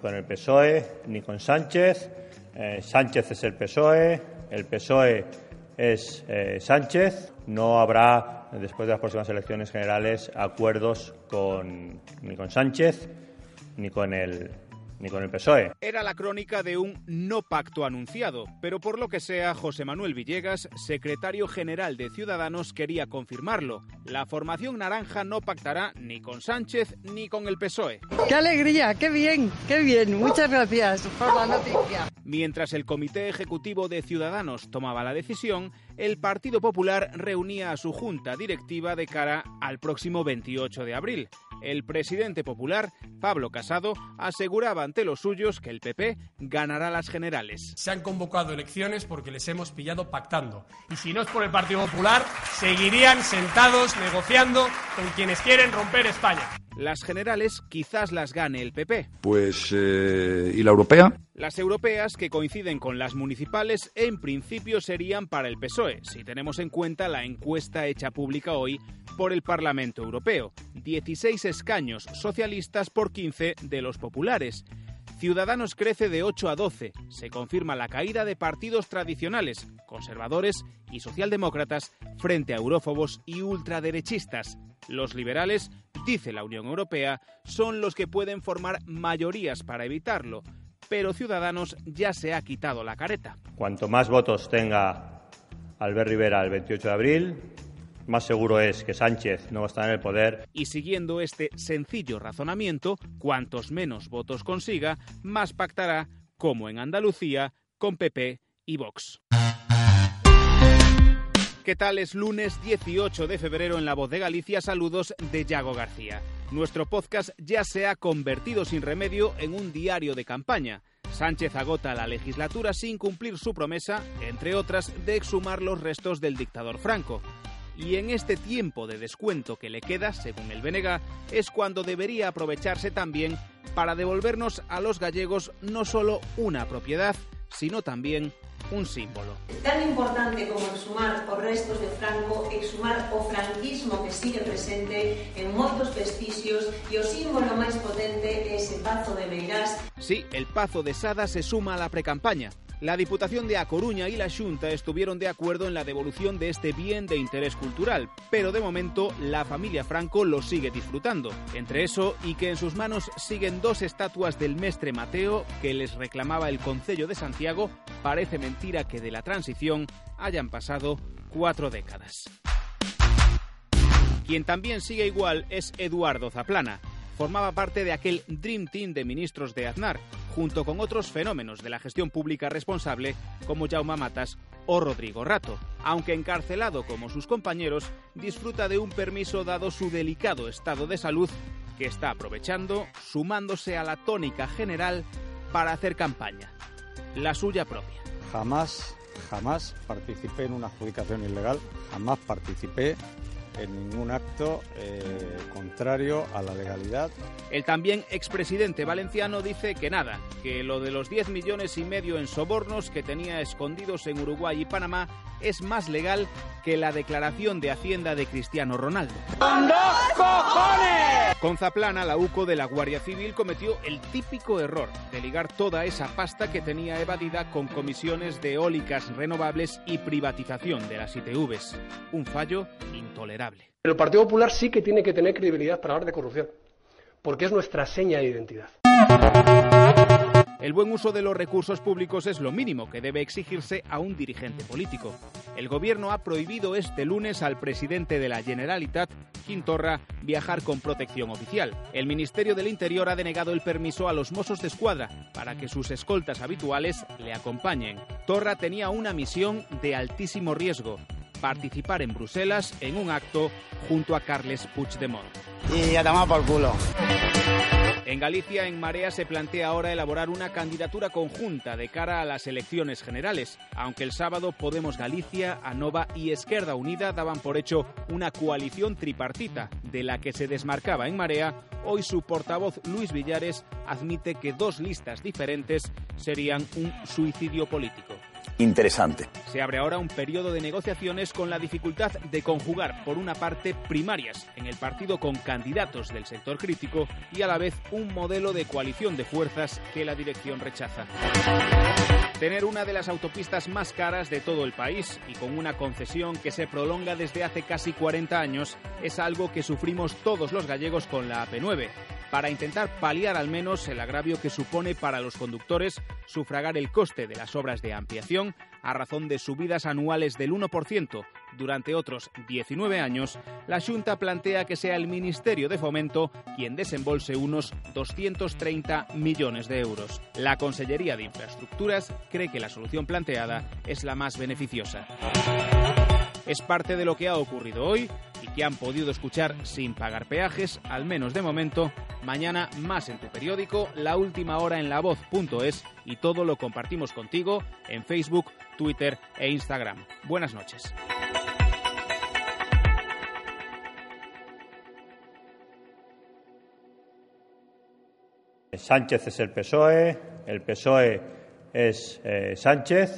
con el PSOE ni con Sánchez. Eh, Sánchez es el PSOE, el PSOE es eh, Sánchez. No habrá, después de las próximas elecciones generales, acuerdos con, ni con Sánchez ni con el ni con el PSOE. Era la crónica de un no pacto anunciado, pero por lo que sea, José Manuel Villegas, secretario general de Ciudadanos, quería confirmarlo. La formación naranja no pactará ni con Sánchez ni con el PSOE. ¡Qué alegría! ¡Qué bien! ¡Qué bien! Muchas gracias por la noticia. Mientras el Comité Ejecutivo de Ciudadanos tomaba la decisión, el Partido Popular reunía a su junta directiva de cara al próximo 28 de abril. El presidente popular, Pablo Casado, aseguraba ante los suyos que el PP ganará las generales. Se han convocado elecciones porque les hemos pillado pactando. Y si no es por el Partido Popular, seguirían sentados negociando con quienes quieren romper España. Las generales quizás las gane el PP. Pues, eh, ¿y la europea? Las europeas, que coinciden con las municipales, en principio serían para el PSOE, si tenemos en cuenta la encuesta hecha pública hoy por el Parlamento Europeo. 16 escaños socialistas por 15 de los populares. Ciudadanos crece de 8 a 12. Se confirma la caída de partidos tradicionales, conservadores y socialdemócratas, frente a eurófobos y ultraderechistas. Los liberales, dice la Unión Europea, son los que pueden formar mayorías para evitarlo, pero Ciudadanos ya se ha quitado la careta. Cuanto más votos tenga Albert Rivera el 28 de abril, más seguro es que Sánchez no va a estar en el poder. Y siguiendo este sencillo razonamiento, cuantos menos votos consiga, más pactará, como en Andalucía, con PP y Vox. ¿Qué tal? Es lunes 18 de febrero en La Voz de Galicia. Saludos de Yago García. Nuestro podcast ya se ha convertido sin remedio en un diario de campaña. Sánchez agota la legislatura sin cumplir su promesa, entre otras, de exhumar los restos del dictador Franco. Y en este tiempo de descuento que le queda, según el BNG, es cuando debería aprovecharse también para devolvernos a los gallegos no solo una propiedad, sino también un símbolo. Tan importante como exhumar os restos de Franco, exhumar o franquismo que sigue presente en moitos vestixios e o símbolo máis potente é ese Pazo de Meirás. Sí, el Pazo de Sada se suma a la precampaña. La Diputación de A Coruña y la Junta estuvieron de acuerdo en la devolución de este bien de interés cultural, pero de momento la familia Franco lo sigue disfrutando. Entre eso y que en sus manos siguen dos estatuas del mestre Mateo que les reclamaba el Concello de Santiago, parece mentira que de la transición hayan pasado cuatro décadas. Quien también sigue igual es Eduardo Zaplana. Formaba parte de aquel Dream Team de ministros de Aznar, junto con otros fenómenos de la gestión pública responsable como Jaume Matas o Rodrigo Rato. Aunque encarcelado como sus compañeros, disfruta de un permiso dado su delicado estado de salud que está aprovechando, sumándose a la tónica general para hacer campaña, la suya propia. Jamás, jamás participé en una adjudicación ilegal, jamás participé en ningún acto eh, contrario a la legalidad. El también expresidente valenciano dice que nada, que lo de los 10 millones y medio en sobornos que tenía escondidos en Uruguay y Panamá es más legal que la declaración de Hacienda de Cristiano Ronaldo. Con Zaplana, la UCO de la Guardia Civil cometió el típico error de ligar toda esa pasta que tenía evadida con comisiones de eólicas renovables y privatización de las ITVs. Un fallo intolerable. El Partido Popular sí que tiene que tener credibilidad para hablar de corrupción, porque es nuestra seña de identidad. El buen uso de los recursos públicos es lo mínimo que debe exigirse a un dirigente político. El gobierno ha prohibido este lunes al presidente de la Generalitat, Quintorra, viajar con protección oficial. El Ministerio del Interior ha denegado el permiso a los Mossos de Escuadra para que sus escoltas habituales le acompañen. Torra tenía una misión de altísimo riesgo, participar en Bruselas en un acto junto a Carles Puigdemont. Y a tomar por culo. En Galicia, en Marea, se plantea ahora elaborar una candidatura conjunta de cara a las elecciones generales, aunque el sábado Podemos Galicia, ANOVA y Esquerda Unida daban por hecho una coalición tripartita, de la que se desmarcaba en Marea, hoy su portavoz Luis Villares admite que dos listas diferentes serían un suicidio político. Interesante. Se abre ahora un periodo de negociaciones con la dificultad de conjugar, por una parte, primarias en el partido con candidatos del sector crítico y a la vez un modelo de coalición de fuerzas que la dirección rechaza. Tener una de las autopistas más caras de todo el país y con una concesión que se prolonga desde hace casi 40 años es algo que sufrimos todos los gallegos con la AP9 para intentar paliar al menos el agravio que supone para los conductores sufragar el coste de las obras de ampliación a razón de subidas anuales del 1% durante otros 19 años, la Junta plantea que sea el Ministerio de Fomento quien desembolse unos 230 millones de euros. La Consellería de Infraestructuras cree que la solución planteada es la más beneficiosa. Es parte de lo que ha ocurrido hoy que han podido escuchar sin pagar peajes, al menos de momento. Mañana más en tu periódico, la última hora en la voz.es y todo lo compartimos contigo en Facebook, Twitter e Instagram. Buenas noches. Sánchez es el PSOE, el PSOE es eh, Sánchez.